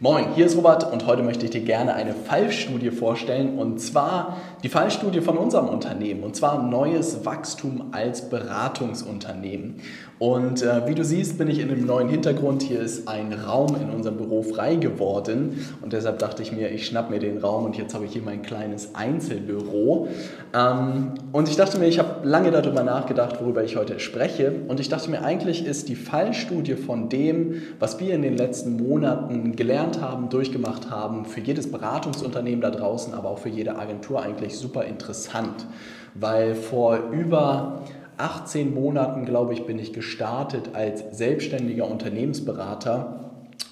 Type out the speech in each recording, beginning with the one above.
Moin, hier ist Robert und heute möchte ich dir gerne eine Fallstudie vorstellen und zwar die Fallstudie von unserem Unternehmen und zwar neues Wachstum als Beratungsunternehmen. Und äh, wie du siehst, bin ich in einem neuen Hintergrund. Hier ist ein Raum in unserem Büro frei geworden und deshalb dachte ich mir, ich schnapp mir den Raum und jetzt habe ich hier mein kleines Einzelbüro. Ähm, und ich dachte mir, ich habe lange darüber nachgedacht, worüber ich heute spreche und ich dachte mir, eigentlich ist die Fallstudie von dem, was wir in den letzten Monaten gelernt haben, durchgemacht haben, für jedes Beratungsunternehmen da draußen, aber auch für jede Agentur eigentlich super interessant, weil vor über 18 Monaten, glaube ich, bin ich gestartet als selbstständiger Unternehmensberater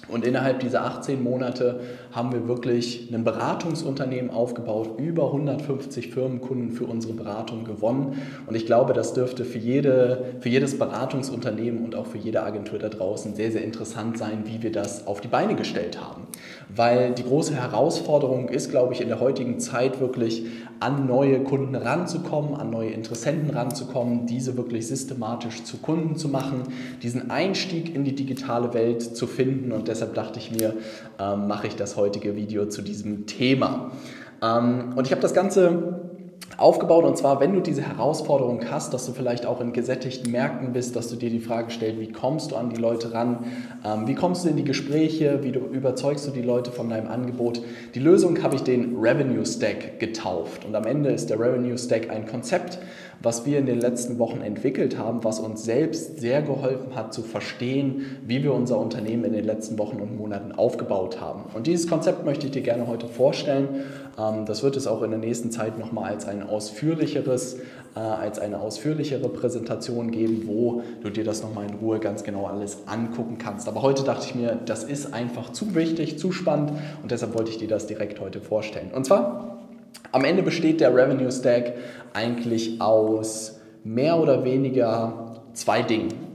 und innerhalb dieser 18 Monate haben wir wirklich ein Beratungsunternehmen aufgebaut, über 150 Firmenkunden für unsere Beratung gewonnen. Und ich glaube, das dürfte für, jede, für jedes Beratungsunternehmen und auch für jede Agentur da draußen sehr, sehr interessant sein, wie wir das auf die Beine gestellt haben. Weil die große Herausforderung ist, glaube ich, in der heutigen Zeit wirklich an neue Kunden ranzukommen, an neue Interessenten ranzukommen, diese wirklich systematisch zu Kunden zu machen, diesen Einstieg in die digitale Welt zu finden und deshalb dachte ich mir, ähm, mache ich das heutige Video zu diesem Thema. Ähm, und ich habe das Ganze aufgebaut und zwar, wenn du diese Herausforderung hast, dass du vielleicht auch in gesättigten Märkten bist, dass du dir die Frage stellst, wie kommst du an die Leute ran, ähm, wie kommst du in die Gespräche, wie du überzeugst du die Leute von deinem Angebot. Die Lösung habe ich den Revenue Stack getauft und am Ende ist der Revenue Stack ein Konzept, was wir in den letzten Wochen entwickelt haben, was uns selbst sehr geholfen hat zu verstehen, wie wir unser Unternehmen in den letzten Wochen und Monaten aufgebaut haben. Und dieses Konzept möchte ich dir gerne heute vorstellen. Ähm, das wird es auch in der nächsten Zeit nochmal als ein ausführlicheres, äh, als eine ausführlichere Präsentation geben, wo du dir das nochmal in Ruhe ganz genau alles angucken kannst. Aber heute dachte ich mir, das ist einfach zu wichtig, zu spannend und deshalb wollte ich dir das direkt heute vorstellen. Und zwar am Ende besteht der Revenue Stack eigentlich aus mehr oder weniger zwei Dingen.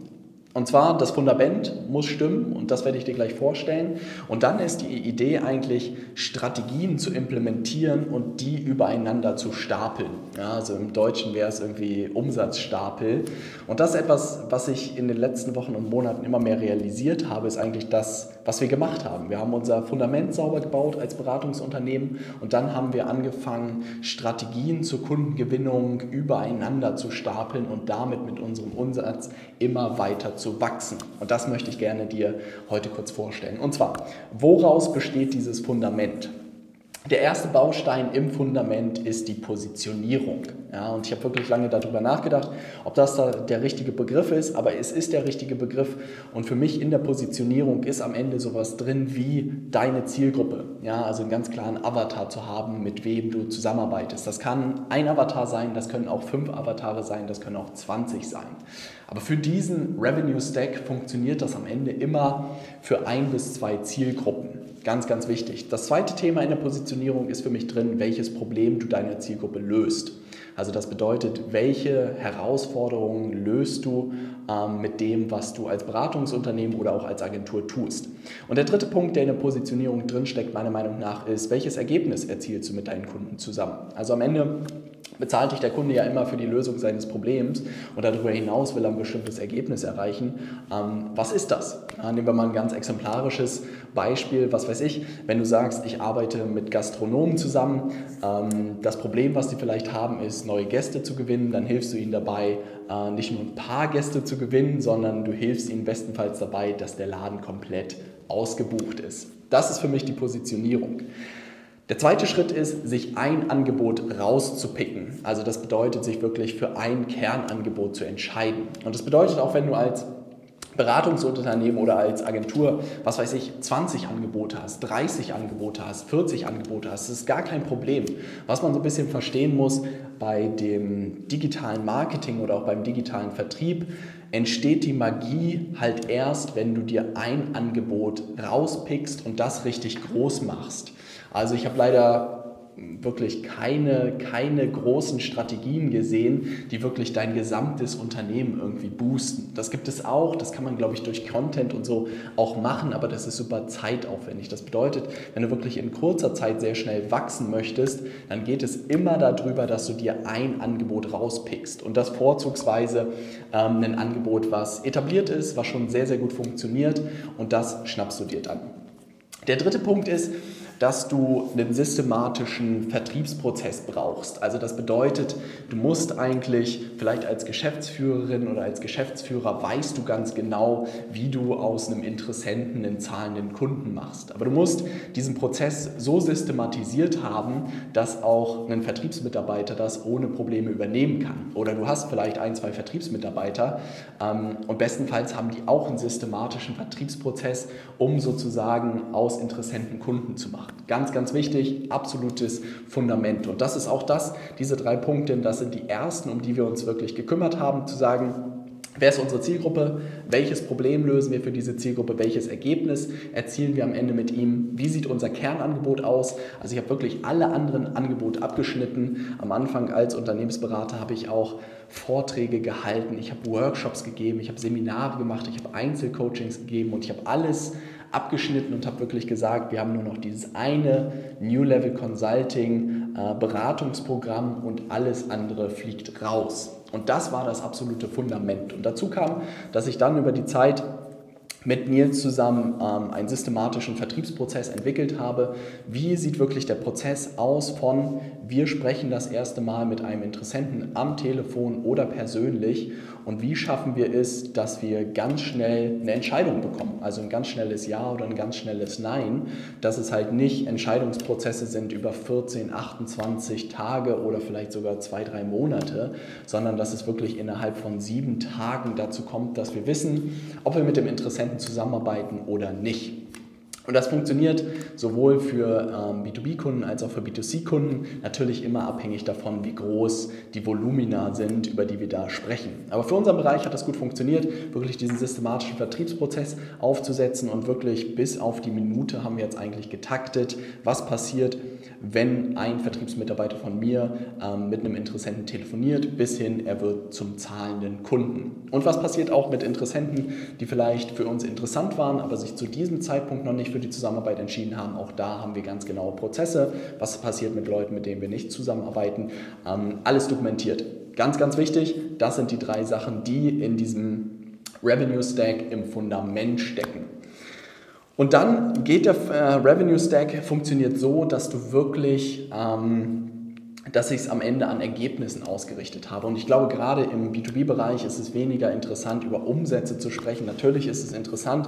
Und zwar, das Fundament muss stimmen und das werde ich dir gleich vorstellen. Und dann ist die Idee eigentlich, Strategien zu implementieren und die übereinander zu stapeln. Ja, also im Deutschen wäre es irgendwie Umsatzstapel. Und das ist etwas, was ich in den letzten Wochen und Monaten immer mehr realisiert habe, ist eigentlich das, was wir gemacht haben. Wir haben unser Fundament sauber gebaut als Beratungsunternehmen und dann haben wir angefangen, Strategien zur Kundengewinnung übereinander zu stapeln und damit mit unserem Umsatz immer weiter zu zu wachsen. Und das möchte ich gerne dir heute kurz vorstellen. Und zwar, woraus besteht dieses Fundament? Der erste Baustein im Fundament ist die Positionierung. Ja, und ich habe wirklich lange darüber nachgedacht, ob das da der richtige Begriff ist, aber es ist der richtige Begriff. Und für mich in der Positionierung ist am Ende sowas drin wie deine Zielgruppe. Ja, also einen ganz klaren Avatar zu haben, mit wem du zusammenarbeitest. Das kann ein Avatar sein, das können auch fünf Avatare sein, das können auch 20 sein. Aber für diesen Revenue Stack funktioniert das am Ende immer für ein bis zwei Zielgruppen. Ganz, ganz wichtig. Das zweite Thema in der Positionierung ist für mich drin, welches Problem du deiner Zielgruppe löst. Also das bedeutet, welche Herausforderungen löst du ähm, mit dem, was du als Beratungsunternehmen oder auch als Agentur tust. Und der dritte Punkt, der in der Positionierung drinsteckt, meiner Meinung nach, ist, welches Ergebnis erzielst du mit deinen Kunden zusammen. Also am Ende bezahlt dich der Kunde ja immer für die Lösung seines Problems und darüber hinaus will er ein bestimmtes Ergebnis erreichen. Ähm, was ist das? Ja, nehmen wir mal ein ganz exemplarisches Beispiel. Was weiß ich, wenn du sagst, ich arbeite mit Gastronomen zusammen, ähm, das Problem, was die vielleicht haben, ist, neue Gäste zu gewinnen, dann hilfst du ihnen dabei, äh, nicht nur ein paar Gäste zu gewinnen, sondern du hilfst ihnen bestenfalls dabei, dass der Laden komplett ausgebucht ist. Das ist für mich die Positionierung. Der zweite Schritt ist, sich ein Angebot rauszupicken. Also das bedeutet, sich wirklich für ein Kernangebot zu entscheiden. Und das bedeutet auch, wenn du als Beratungsunternehmen oder als Agentur, was weiß ich, 20 Angebote hast, 30 Angebote hast, 40 Angebote hast, das ist gar kein Problem. Was man so ein bisschen verstehen muss bei dem digitalen Marketing oder auch beim digitalen Vertrieb, entsteht die Magie halt erst, wenn du dir ein Angebot rauspickst und das richtig groß machst. Also ich habe leider wirklich keine, keine großen Strategien gesehen, die wirklich dein gesamtes Unternehmen irgendwie boosten. Das gibt es auch, das kann man, glaube ich, durch Content und so auch machen, aber das ist super zeitaufwendig. Das bedeutet, wenn du wirklich in kurzer Zeit sehr schnell wachsen möchtest, dann geht es immer darüber, dass du dir ein Angebot rauspickst und das vorzugsweise ähm, ein Angebot, was etabliert ist, was schon sehr, sehr gut funktioniert und das schnappst du dir dann. Der dritte Punkt ist, dass du einen systematischen Vertriebsprozess brauchst. Also das bedeutet, du musst eigentlich vielleicht als Geschäftsführerin oder als Geschäftsführer weißt du ganz genau, wie du aus einem Interessenten einen zahlenden Kunden machst. Aber du musst diesen Prozess so systematisiert haben, dass auch ein Vertriebsmitarbeiter das ohne Probleme übernehmen kann. Oder du hast vielleicht ein, zwei Vertriebsmitarbeiter ähm, und bestenfalls haben die auch einen systematischen Vertriebsprozess, um sozusagen aus Interessenten Kunden zu machen. Ganz, ganz wichtig, absolutes Fundament. Und das ist auch das, diese drei Punkte, das sind die ersten, um die wir uns wirklich gekümmert haben, zu sagen, Wer ist unsere Zielgruppe? Welches Problem lösen wir für diese Zielgruppe? Welches Ergebnis erzielen wir am Ende mit ihm? Wie sieht unser Kernangebot aus? Also ich habe wirklich alle anderen Angebote abgeschnitten. Am Anfang als Unternehmensberater habe ich auch Vorträge gehalten, ich habe Workshops gegeben, ich habe Seminare gemacht, ich habe Einzelcoachings gegeben und ich habe alles abgeschnitten und habe wirklich gesagt, wir haben nur noch dieses eine New Level Consulting äh, Beratungsprogramm und alles andere fliegt raus. Und das war das absolute Fundament. Und dazu kam, dass ich dann über die Zeit mit Nils zusammen ähm, einen systematischen Vertriebsprozess entwickelt habe. Wie sieht wirklich der Prozess aus von wir sprechen das erste Mal mit einem Interessenten am Telefon oder persönlich und wie schaffen wir es, dass wir ganz schnell eine Entscheidung bekommen, also ein ganz schnelles Ja oder ein ganz schnelles Nein, dass es halt nicht Entscheidungsprozesse sind über 14, 28 Tage oder vielleicht sogar zwei, drei Monate, sondern dass es wirklich innerhalb von sieben Tagen dazu kommt, dass wir wissen, ob wir mit dem Interessenten zusammenarbeiten oder nicht. Und das funktioniert sowohl für ähm, B2B-Kunden als auch für B2C-Kunden, natürlich immer abhängig davon, wie groß die Volumina sind, über die wir da sprechen. Aber für unseren Bereich hat das gut funktioniert, wirklich diesen systematischen Vertriebsprozess aufzusetzen und wirklich bis auf die Minute haben wir jetzt eigentlich getaktet, was passiert, wenn ein Vertriebsmitarbeiter von mir ähm, mit einem Interessenten telefoniert, bis hin er wird zum zahlenden Kunden. Und was passiert auch mit Interessenten, die vielleicht für uns interessant waren, aber sich zu diesem Zeitpunkt noch nicht für die Zusammenarbeit entschieden haben. Auch da haben wir ganz genaue Prozesse. Was passiert mit Leuten, mit denen wir nicht zusammenarbeiten? Ähm, alles dokumentiert. Ganz, ganz wichtig, das sind die drei Sachen, die in diesem Revenue Stack im Fundament stecken. Und dann geht der äh, Revenue Stack, funktioniert so, dass du wirklich ähm, dass ich es am Ende an Ergebnissen ausgerichtet habe. Und ich glaube, gerade im B2B-Bereich ist es weniger interessant, über Umsätze zu sprechen. Natürlich ist es interessant,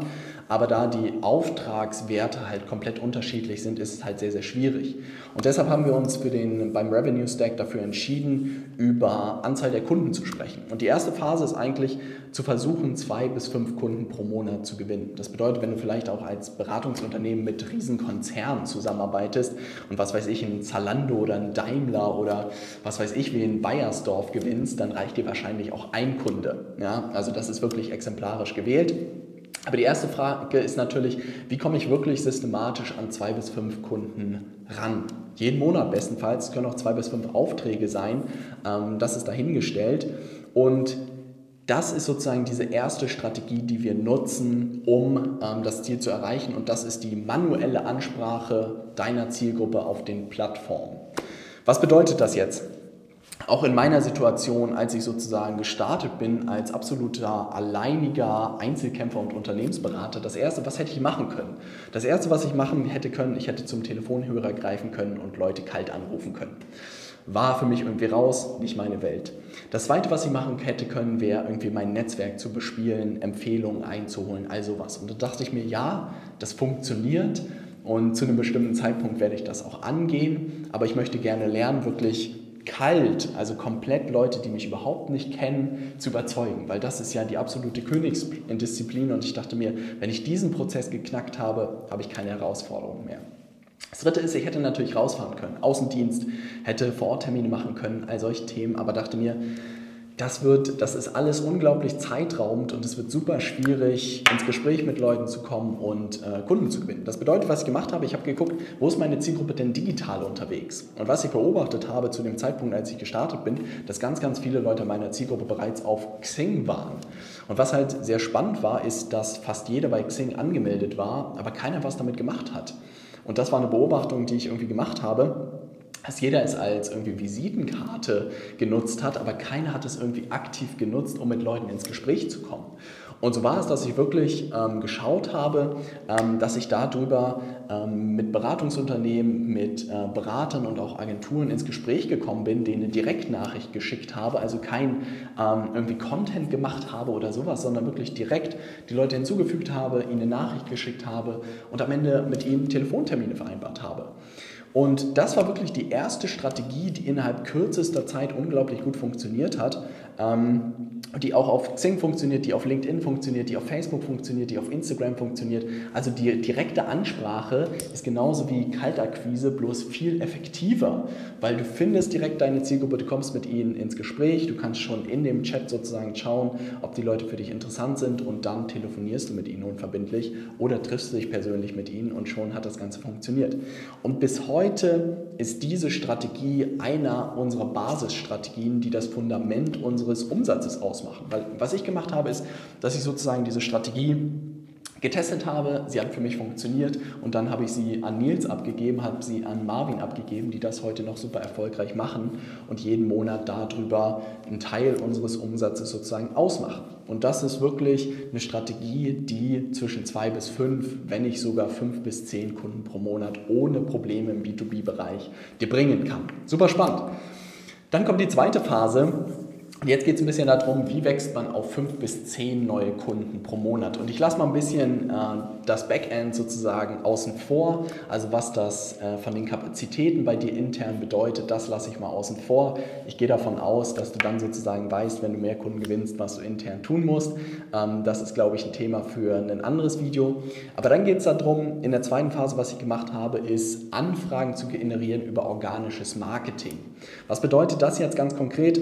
aber da die Auftragswerte halt komplett unterschiedlich sind, ist es halt sehr, sehr schwierig. Und deshalb haben wir uns für den, beim Revenue Stack dafür entschieden, über Anzahl der Kunden zu sprechen. Und die erste Phase ist eigentlich zu versuchen, zwei bis fünf Kunden pro Monat zu gewinnen. Das bedeutet, wenn du vielleicht auch als Beratungsunternehmen mit Riesenkonzernen zusammenarbeitest und was weiß ich, ein Zalando oder ein Daimler oder was weiß ich, wie in Bayersdorf gewinnst, dann reicht dir wahrscheinlich auch ein Kunde. Ja? Also das ist wirklich exemplarisch gewählt. Aber die erste Frage ist natürlich, wie komme ich wirklich systematisch an zwei bis fünf Kunden ran? Jeden Monat bestenfalls, es können auch zwei bis fünf Aufträge sein, ähm, das ist dahingestellt. Und das ist sozusagen diese erste Strategie, die wir nutzen, um ähm, das Ziel zu erreichen. Und das ist die manuelle Ansprache deiner Zielgruppe auf den Plattformen. Was bedeutet das jetzt? auch in meiner Situation, als ich sozusagen gestartet bin als absoluter alleiniger Einzelkämpfer und Unternehmensberater, das Erste, was hätte ich machen können? Das Erste, was ich machen hätte können, ich hätte zum Telefonhörer greifen können und Leute kalt anrufen können. War für mich irgendwie raus, nicht meine Welt. Das Zweite, was ich machen hätte können, wäre irgendwie mein Netzwerk zu bespielen, Empfehlungen einzuholen, all sowas. Und da dachte ich mir, ja, das funktioniert und zu einem bestimmten Zeitpunkt werde ich das auch angehen, aber ich möchte gerne lernen, wirklich kalt, also komplett Leute, die mich überhaupt nicht kennen, zu überzeugen, weil das ist ja die absolute Königsdisziplin. Und ich dachte mir, wenn ich diesen Prozess geknackt habe, habe ich keine Herausforderung mehr. Das dritte ist, ich hätte natürlich rausfahren können, Außendienst, hätte Vororttermine machen können, all solche Themen, aber dachte mir, das wird, das ist alles unglaublich zeitraubend und es wird super schwierig, ins Gespräch mit Leuten zu kommen und äh, Kunden zu gewinnen. Das bedeutet, was ich gemacht habe, ich habe geguckt, wo ist meine Zielgruppe denn digital unterwegs? Und was ich beobachtet habe zu dem Zeitpunkt, als ich gestartet bin, dass ganz, ganz viele Leute meiner Zielgruppe bereits auf Xing waren. Und was halt sehr spannend war, ist, dass fast jeder bei Xing angemeldet war, aber keiner was damit gemacht hat. Und das war eine Beobachtung, die ich irgendwie gemacht habe dass jeder es als irgendwie Visitenkarte genutzt hat, aber keiner hat es irgendwie aktiv genutzt, um mit Leuten ins Gespräch zu kommen. Und so war es, dass ich wirklich ähm, geschaut habe, ähm, dass ich darüber ähm, mit Beratungsunternehmen, mit äh, Beratern und auch Agenturen ins Gespräch gekommen bin, denen eine Direktnachricht geschickt habe, also kein ähm, irgendwie Content gemacht habe oder sowas, sondern wirklich direkt die Leute hinzugefügt habe, ihnen eine Nachricht geschickt habe und am Ende mit ihnen Telefontermine vereinbart habe. Und das war wirklich die erste Strategie, die innerhalb kürzester Zeit unglaublich gut funktioniert hat. Ähm, die auch auf Xing funktioniert, die auf LinkedIn funktioniert, die auf Facebook funktioniert, die auf Instagram funktioniert. Also die direkte Ansprache ist genauso wie Kaltakquise, bloß viel effektiver, weil du findest direkt deine Zielgruppe, du kommst mit ihnen ins Gespräch, du kannst schon in dem Chat sozusagen schauen, ob die Leute für dich interessant sind und dann telefonierst du mit ihnen unverbindlich oder triffst dich persönlich mit ihnen und schon hat das Ganze funktioniert. Und bis heute ist diese Strategie einer unserer Basisstrategien, die das Fundament unseres Umsatzes ausmachen. Weil was ich gemacht habe, ist, dass ich sozusagen diese Strategie getestet habe, sie hat für mich funktioniert und dann habe ich sie an Nils abgegeben, habe sie an Marvin abgegeben, die das heute noch super erfolgreich machen und jeden Monat darüber einen Teil unseres Umsatzes sozusagen ausmachen. Und das ist wirklich eine Strategie, die zwischen zwei bis fünf, wenn nicht sogar fünf bis zehn Kunden pro Monat ohne Probleme im B2B-Bereich dir bringen kann. Super spannend. Dann kommt die zweite Phase, und jetzt geht es ein bisschen darum, wie wächst man auf fünf bis zehn neue Kunden pro Monat. Und ich lasse mal ein bisschen äh, das Backend sozusagen außen vor, also was das äh, von den Kapazitäten bei dir intern bedeutet, das lasse ich mal außen vor. Ich gehe davon aus, dass du dann sozusagen weißt, wenn du mehr Kunden gewinnst, was du intern tun musst. Ähm, das ist, glaube ich, ein Thema für ein anderes Video. Aber dann geht es darum, in der zweiten Phase, was ich gemacht habe, ist Anfragen zu generieren über organisches Marketing. Was bedeutet das jetzt ganz konkret?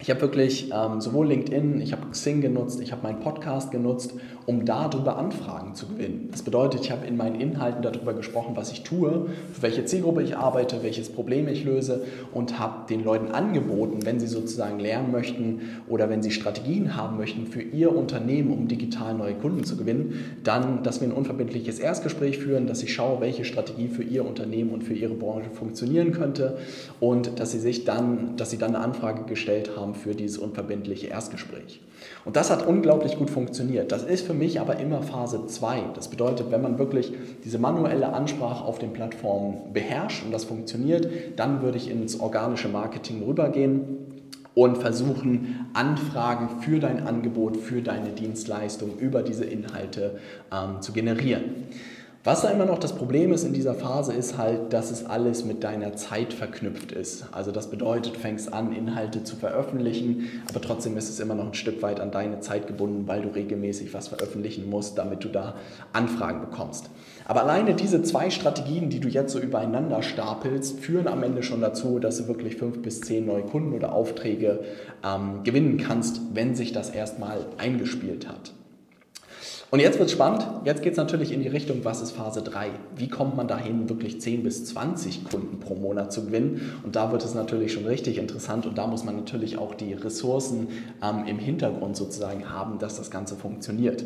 Ich habe wirklich ähm, sowohl LinkedIn, ich habe Xing genutzt, ich habe meinen Podcast genutzt, um darüber Anfragen zu gewinnen. Das bedeutet, ich habe in meinen Inhalten darüber gesprochen, was ich tue, für welche Zielgruppe ich arbeite, welches Problem ich löse und habe den Leuten angeboten, wenn sie sozusagen lernen möchten oder wenn sie Strategien haben möchten für ihr Unternehmen, um digital neue Kunden zu gewinnen, dann, dass wir ein unverbindliches Erstgespräch führen, dass ich schaue, welche Strategie für ihr Unternehmen und für ihre Branche funktionieren könnte und dass sie sich dann, dass sie dann eine Anfrage gestellt haben, für dieses unverbindliche Erstgespräch. Und das hat unglaublich gut funktioniert. Das ist für mich aber immer Phase 2. Das bedeutet, wenn man wirklich diese manuelle Ansprache auf den Plattformen beherrscht und das funktioniert, dann würde ich ins organische Marketing rübergehen und versuchen, Anfragen für dein Angebot, für deine Dienstleistung über diese Inhalte ähm, zu generieren. Was da immer noch das Problem ist in dieser Phase, ist halt, dass es alles mit deiner Zeit verknüpft ist. Also das bedeutet, du fängst an, Inhalte zu veröffentlichen, aber trotzdem ist es immer noch ein Stück weit an deine Zeit gebunden, weil du regelmäßig was veröffentlichen musst, damit du da Anfragen bekommst. Aber alleine diese zwei Strategien, die du jetzt so übereinander stapelst, führen am Ende schon dazu, dass du wirklich fünf bis zehn neue Kunden oder Aufträge ähm, gewinnen kannst, wenn sich das erstmal eingespielt hat. Und jetzt wird es spannend. Jetzt geht es natürlich in die Richtung, was ist Phase 3? Wie kommt man dahin, wirklich 10 bis 20 Kunden pro Monat zu gewinnen? Und da wird es natürlich schon richtig interessant und da muss man natürlich auch die Ressourcen ähm, im Hintergrund sozusagen haben, dass das Ganze funktioniert.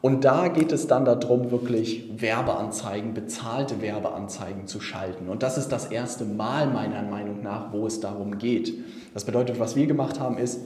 Und da geht es dann darum, wirklich Werbeanzeigen, bezahlte Werbeanzeigen zu schalten. Und das ist das erste Mal meiner Meinung nach, wo es darum geht. Das bedeutet, was wir gemacht haben, ist,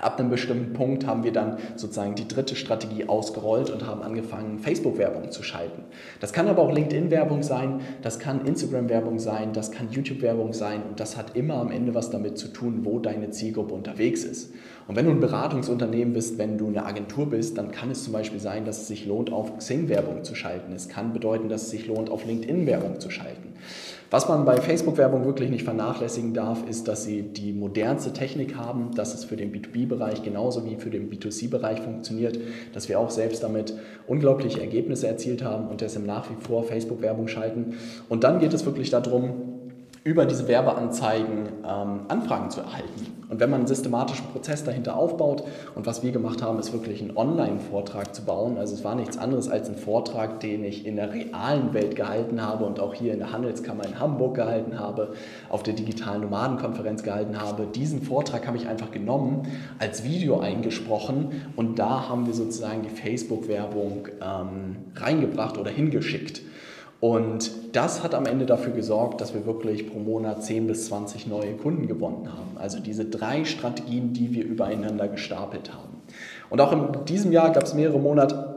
Ab einem bestimmten Punkt haben wir dann sozusagen die dritte Strategie ausgerollt und haben angefangen, Facebook-Werbung zu schalten. Das kann aber auch LinkedIn-Werbung sein, das kann Instagram-Werbung sein, das kann YouTube-Werbung sein und das hat immer am Ende was damit zu tun, wo deine Zielgruppe unterwegs ist. Und wenn du ein Beratungsunternehmen bist, wenn du eine Agentur bist, dann kann es zum Beispiel sein, dass es sich lohnt, auf Xing-Werbung zu schalten. Es kann bedeuten, dass es sich lohnt, auf LinkedIn-Werbung zu schalten. Was man bei Facebook-Werbung wirklich nicht vernachlässigen darf, ist, dass sie die modernste Technik haben, dass es für den B2B-Bereich genauso wie für den B2C-Bereich funktioniert, dass wir auch selbst damit unglaubliche Ergebnisse erzielt haben und deshalb nach wie vor Facebook-Werbung schalten. Und dann geht es wirklich darum, über diese Werbeanzeigen ähm, Anfragen zu erhalten. Und wenn man einen systematischen Prozess dahinter aufbaut, und was wir gemacht haben, ist wirklich einen Online-Vortrag zu bauen. Also es war nichts anderes als ein Vortrag, den ich in der realen Welt gehalten habe und auch hier in der Handelskammer in Hamburg gehalten habe, auf der digitalen Nomadenkonferenz gehalten habe. Diesen Vortrag habe ich einfach genommen, als Video eingesprochen und da haben wir sozusagen die Facebook-Werbung ähm, reingebracht oder hingeschickt. Und das hat am Ende dafür gesorgt, dass wir wirklich pro Monat 10 bis 20 neue Kunden gewonnen haben. Also diese drei Strategien, die wir übereinander gestapelt haben. Und auch in diesem Jahr gab es mehrere Monate,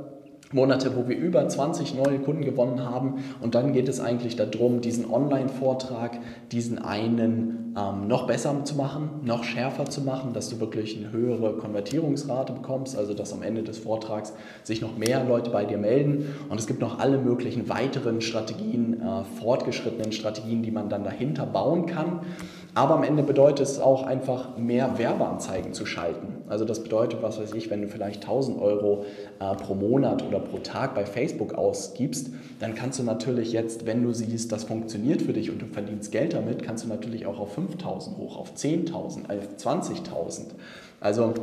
Monate, wo wir über 20 neue Kunden gewonnen haben. Und dann geht es eigentlich darum, diesen Online-Vortrag, diesen einen ähm, noch besser zu machen, noch schärfer zu machen, dass du wirklich eine höhere Konvertierungsrate bekommst, also dass am Ende des Vortrags sich noch mehr Leute bei dir melden. Und es gibt noch alle möglichen weiteren Strategien, äh, fortgeschrittenen Strategien, die man dann dahinter bauen kann. Aber am Ende bedeutet es auch einfach mehr Werbeanzeigen zu schalten. Also das bedeutet, was weiß ich, wenn du vielleicht 1000 Euro äh, pro Monat oder pro Tag bei Facebook ausgibst, dann kannst du natürlich jetzt, wenn du siehst, das funktioniert für dich und du verdienst Geld damit, kannst du natürlich auch auf 5000 hoch, auf 10.000, auf 20.000. Also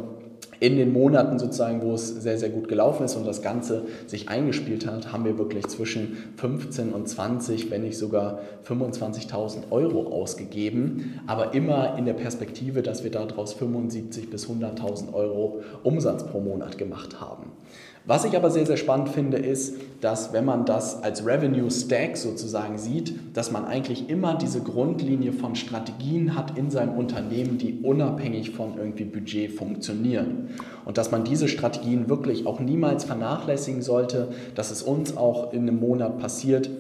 in den Monaten sozusagen, wo es sehr, sehr gut gelaufen ist und das Ganze sich eingespielt hat, haben wir wirklich zwischen 15 und 20, wenn nicht sogar 25.000 Euro ausgegeben, aber immer in der Perspektive, dass wir daraus 75 bis 100.000 Euro Umsatz pro Monat gemacht haben. Was ich aber sehr, sehr spannend finde, ist, dass wenn man das als Revenue Stack sozusagen sieht, dass man eigentlich immer diese Grundlinie von Strategien hat in seinem Unternehmen, die unabhängig von irgendwie Budget funktionieren. Und dass man diese Strategien wirklich auch niemals vernachlässigen sollte, dass es uns auch in einem Monat passiert,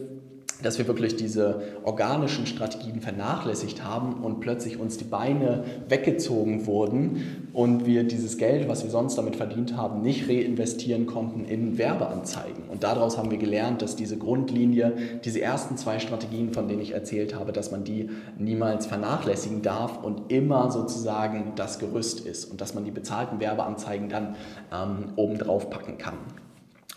dass wir wirklich diese organischen Strategien vernachlässigt haben und plötzlich uns die Beine weggezogen wurden und wir dieses Geld, was wir sonst damit verdient haben, nicht reinvestieren konnten in Werbeanzeigen. Und daraus haben wir gelernt, dass diese Grundlinie, diese ersten zwei Strategien, von denen ich erzählt habe, dass man die niemals vernachlässigen darf und immer sozusagen das Gerüst ist und dass man die bezahlten Werbeanzeigen dann ähm, oben drauf packen kann.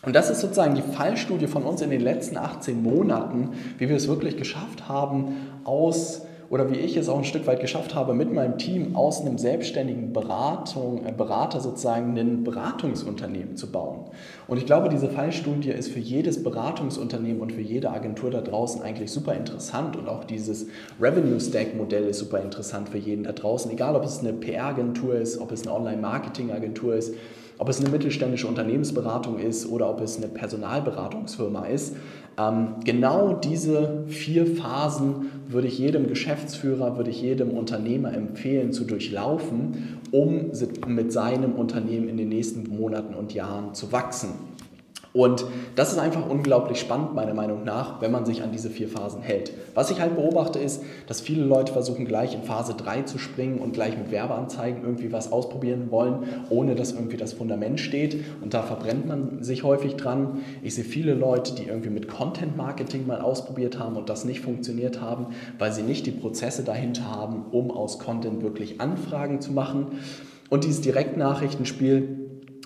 Und das ist sozusagen die Fallstudie von uns in den letzten 18 Monaten, wie wir es wirklich geschafft haben, aus oder wie ich es auch ein Stück weit geschafft habe, mit meinem Team aus einem selbstständigen Beratung, äh, Berater sozusagen ein Beratungsunternehmen zu bauen. Und ich glaube, diese Fallstudie ist für jedes Beratungsunternehmen und für jede Agentur da draußen eigentlich super interessant und auch dieses Revenue Stack Modell ist super interessant für jeden da draußen, egal ob es eine PR-Agentur ist, ob es eine Online-Marketing-Agentur ist ob es eine mittelständische Unternehmensberatung ist oder ob es eine Personalberatungsfirma ist. Ähm, genau diese vier Phasen würde ich jedem Geschäftsführer, würde ich jedem Unternehmer empfehlen zu durchlaufen, um mit seinem Unternehmen in den nächsten Monaten und Jahren zu wachsen. Und das ist einfach unglaublich spannend, meiner Meinung nach, wenn man sich an diese vier Phasen hält. Was ich halt beobachte, ist, dass viele Leute versuchen, gleich in Phase 3 zu springen und gleich mit Werbeanzeigen irgendwie was ausprobieren wollen, ohne dass irgendwie das Fundament steht. Und da verbrennt man sich häufig dran. Ich sehe viele Leute, die irgendwie mit Content Marketing mal ausprobiert haben und das nicht funktioniert haben, weil sie nicht die Prozesse dahinter haben, um aus Content wirklich Anfragen zu machen. Und dieses Direktnachrichtenspiel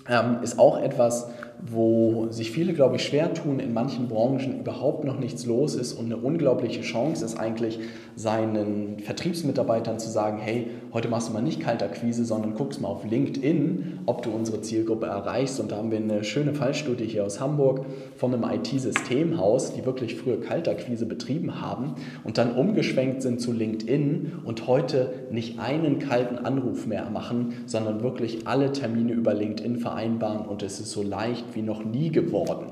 ähm, ist auch etwas, wo sich viele, glaube ich, schwer tun, in manchen Branchen überhaupt noch nichts los ist und eine unglaubliche Chance ist eigentlich, seinen Vertriebsmitarbeitern zu sagen, hey, heute machst du mal nicht Kaltakquise, sondern guckst mal auf LinkedIn, ob du unsere Zielgruppe erreichst. Und da haben wir eine schöne Fallstudie hier aus Hamburg von einem IT-Systemhaus, die wirklich früher Kaltakquise betrieben haben und dann umgeschwenkt sind zu LinkedIn und heute nicht einen kalten Anruf mehr machen, sondern wirklich alle Termine über LinkedIn vereinbaren und es ist so leicht wie noch nie geworden.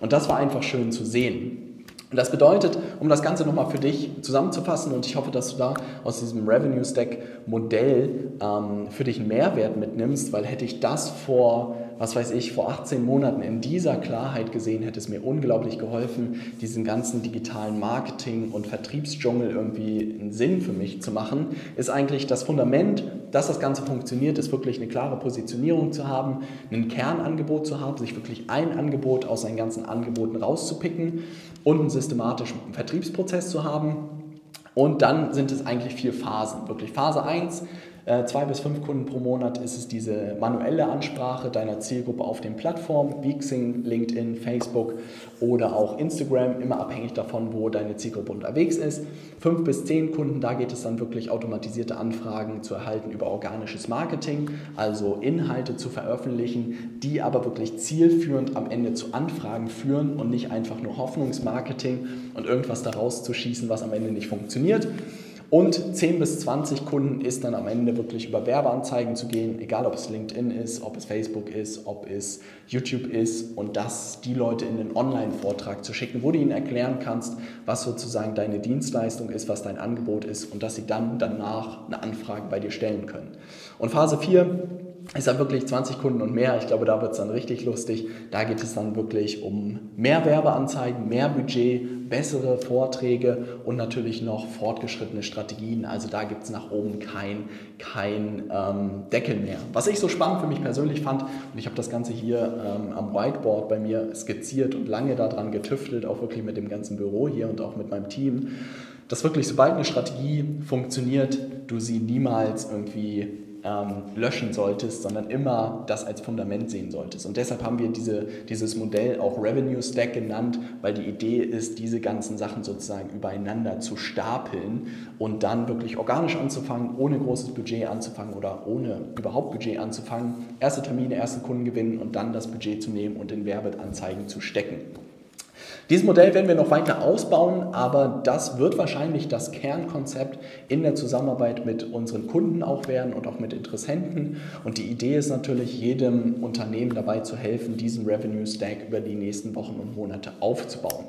Und das war einfach schön zu sehen. Und das bedeutet, um das Ganze nochmal für dich zusammenzufassen, und ich hoffe, dass du da aus diesem Revenue Stack Modell ähm, für dich einen Mehrwert mitnimmst, weil hätte ich das vor was weiß ich, vor 18 Monaten in dieser Klarheit gesehen, hätte es mir unglaublich geholfen, diesen ganzen digitalen Marketing- und Vertriebsdschungel irgendwie einen Sinn für mich zu machen, ist eigentlich das Fundament, dass das Ganze funktioniert, ist wirklich eine klare Positionierung zu haben, ein Kernangebot zu haben, sich wirklich ein Angebot aus seinen ganzen Angeboten rauszupicken und einen systematischen Vertriebsprozess zu haben. Und dann sind es eigentlich vier Phasen. Wirklich Phase 1 Äh, zwei bis fünf Kunden pro Monat ist es diese manuelle Ansprache deiner Zielgruppe auf den Plattformen, wie Xing, LinkedIn, Facebook oder auch Instagram, immer abhängig davon, wo deine Zielgruppe unterwegs ist. Fünf bis zehn Kunden, da geht es dann wirklich automatisierte Anfragen zu erhalten über organisches Marketing, also Inhalte zu veröffentlichen, die aber wirklich zielführend am Ende zu Anfragen führen und nicht einfach nur Hoffnungsmarketing und irgendwas daraus zu schießen, was am Ende nicht funktioniert. Und 10 bis 20 Kunden ist dann am Ende wirklich über Werbeanzeigen zu gehen, egal ob es LinkedIn ist, ob es Facebook ist, ob es YouTube ist und das die Leute in den Online-Vortrag zu schicken, wo du ihnen erklären kannst, was sozusagen deine Dienstleistung ist, was dein Angebot ist und dass sie dann danach eine Anfrage bei dir stellen können. Und Phase 4 ist dann wirklich 20 Kunden und mehr. Ich glaube, da wird es dann richtig lustig. Da geht es dann wirklich um mehr Werbeanzeigen, mehr Budget, bessere Vorträge und natürlich noch fortgeschrittene Strategien. Also da gibt es nach oben kein, kein ähm, Deckel mehr. Was ich so spannend für mich persönlich fand, und ich habe das Ganze hier ähm, am Whiteboard bei mir skizziert und lange daran getüftelt, auch wirklich mit dem ganzen Büro hier und auch mit meinem Team, dass wirklich sobald eine Strategie funktioniert, du sie niemals irgendwie ähm, löschen solltest, sondern immer das als Fundament sehen solltest. Und deshalb haben wir diese, dieses Modell auch Revenue Stack genannt, weil die Idee ist, diese ganzen Sachen sozusagen übereinander zu stapeln und dann wirklich organisch anzufangen, ohne großes Budget anzufangen oder ohne überhaupt Budget anzufangen, erste Termine, erste Kunden gewinnen und dann das Budget zu nehmen und in Werbeanzeigen zu stecken. Dieses Modell werden wir noch weiter ausbauen, aber das wird wahrscheinlich das Kernkonzept in der Zusammenarbeit mit unseren Kunden auch werden und auch mit Interessenten. Und die Idee ist natürlich, jedem Unternehmen dabei zu helfen, diesen Revenue Stack über die nächsten Wochen und Monate aufzubauen.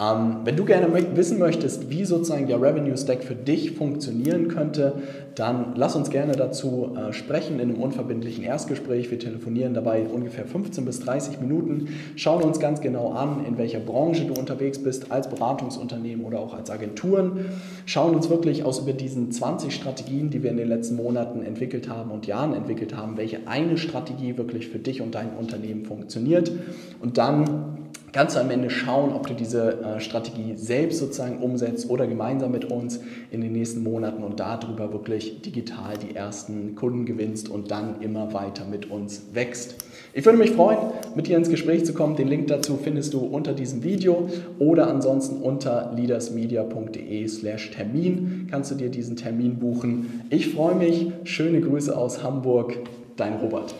Ähm, wenn du gerne wissen möchtest, wie sozusagen der Revenue Stack für dich funktionieren könnte, dann lass uns gerne dazu äh, sprechen in einem unverbindlichen Erstgespräch. Wir telefonieren dabei ungefähr 15 bis 30 Minuten, schauen uns ganz genau an, in welcher Branche du unterwegs bist, als Beratungsunternehmen oder auch als Agenturen, schauen uns wirklich aus über diesen 20 Strategien, die wir in den letzten Monaten entwickelt haben und Jahren entwickelt haben, welche eine Strategie wirklich für dich und dein Unternehmen funktioniert und dann kannst du am Ende schauen, ob du diese äh, Strategie selbst sozusagen umsetzt oder gemeinsam mit uns in den nächsten Monaten und darüber wirklich digital die ersten Kunden gewinnst und dann immer weiter mit uns wächst. Ich würde mich freuen, mit dir ins Gespräch zu kommen. Den Link dazu findest du unter diesem Video oder ansonsten unter leadersmedia.de slash Termin kannst du dir diesen Termin buchen. Ich freue mich. Schöne Grüße aus Hamburg. Dein Robert.